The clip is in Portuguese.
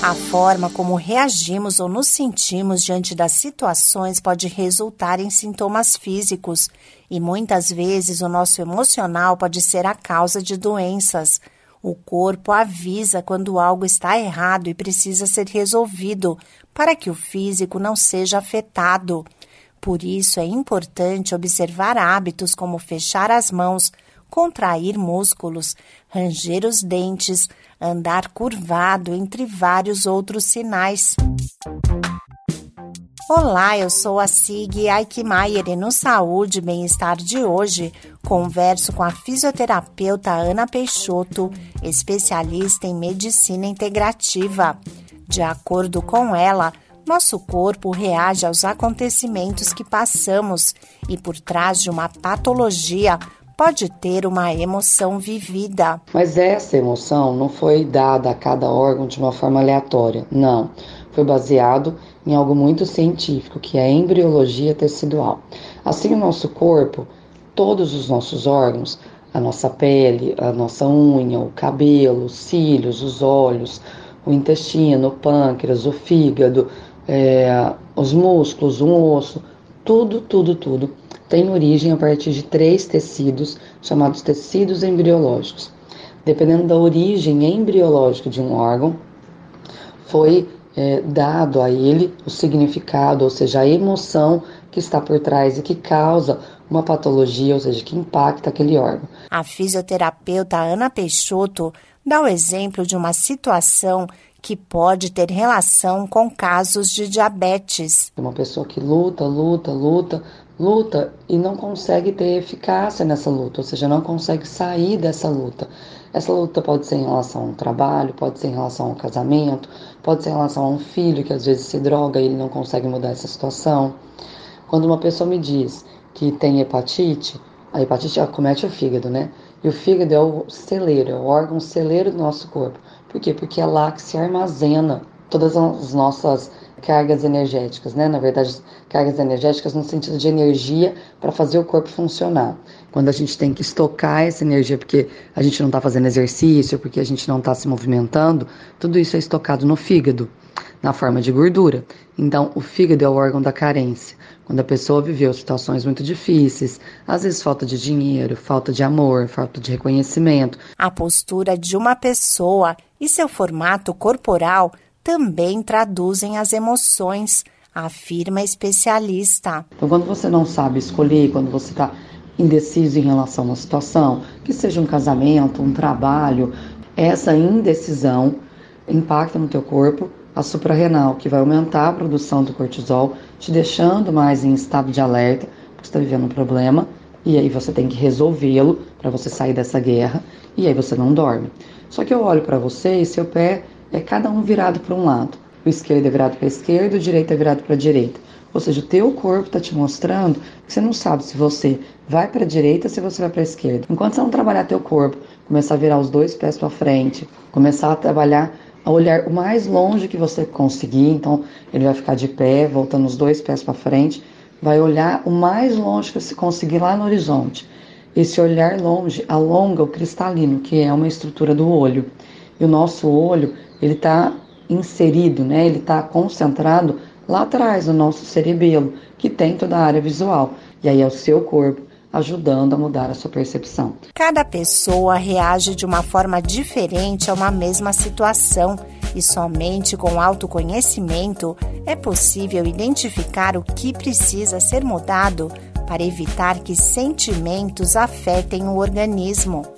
A forma como reagimos ou nos sentimos diante das situações pode resultar em sintomas físicos e muitas vezes o nosso emocional pode ser a causa de doenças. O corpo avisa quando algo está errado e precisa ser resolvido para que o físico não seja afetado. Por isso é importante observar hábitos como fechar as mãos, contrair músculos, ranger os dentes, andar curvado, entre vários outros sinais. Olá, eu sou a Sig Aikmaier e no Saúde e Bem-Estar de hoje converso com a fisioterapeuta Ana Peixoto, especialista em medicina integrativa. De acordo com ela, nosso corpo reage aos acontecimentos que passamos e por trás de uma patologia pode ter uma emoção vivida. Mas essa emoção não foi dada a cada órgão de uma forma aleatória, não. Foi baseado em algo muito científico, que é a embriologia tecidual. Assim, o nosso corpo, todos os nossos órgãos, a nossa pele, a nossa unha, o cabelo, os cílios, os olhos, o intestino, o pâncreas, o fígado, é, os músculos, o osso, tudo, tudo, tudo tem origem a partir de três tecidos chamados tecidos embriológicos. Dependendo da origem embriológica de um órgão, foi é, dado a ele o significado, ou seja, a emoção que está por trás e que causa uma patologia, ou seja, que impacta aquele órgão. A fisioterapeuta Ana Peixoto dá o exemplo de uma situação que pode ter relação com casos de diabetes. Uma pessoa que luta, luta, luta, luta e não consegue ter eficácia nessa luta, ou seja, não consegue sair dessa luta. Essa luta pode ser em relação a um trabalho, pode ser em relação a um casamento, pode ser em relação a um filho que às vezes se droga e ele não consegue mudar essa situação. Quando uma pessoa me diz que tem hepatite, a hepatite acomete o fígado, né? E o fígado é o celeiro, é o órgão celeiro do nosso corpo. Por quê? Porque é lá que se armazena todas as nossas cargas energéticas, né? Na verdade, cargas energéticas no sentido de energia para fazer o corpo funcionar. Quando a gente tem que estocar essa energia porque a gente não está fazendo exercício, porque a gente não está se movimentando, tudo isso é estocado no fígado, na forma de gordura. Então, o fígado é o órgão da carência. Quando a pessoa viveu situações muito difíceis, às vezes falta de dinheiro, falta de amor, falta de reconhecimento. A postura de uma pessoa e seu formato corporal também traduzem as emoções, afirma especialista. Então, quando você não sabe escolher, quando você está indeciso em relação a uma situação, que seja um casamento, um trabalho, essa indecisão impacta no teu corpo a suprarrenal, que vai aumentar a produção do cortisol, te deixando mais em estado de alerta, porque você está vivendo um problema, e aí você tem que resolvê-lo para você sair dessa guerra, e aí você não dorme. Só que eu olho para você e seu pé é cada um virado para um lado. O esquerdo é virado para a esquerda, o direito é virado para a direita. Ou seja, o teu corpo está te mostrando que você não sabe se você vai para a direita se você vai para a esquerda. Enquanto você não trabalhar teu corpo, começar a virar os dois pés para frente, começar a trabalhar a olhar o mais longe que você conseguir, então ele vai ficar de pé, voltando os dois pés para frente, vai olhar o mais longe que você conseguir lá no horizonte. Esse olhar longe alonga o cristalino, que é uma estrutura do olho. E o nosso olho, ele está inserido, né? Ele está concentrado lá atrás no nosso cerebelo, que tem toda a área visual. E aí é o seu corpo ajudando a mudar a sua percepção. Cada pessoa reage de uma forma diferente a uma mesma situação e somente com autoconhecimento é possível identificar o que precisa ser mudado para evitar que sentimentos afetem o organismo.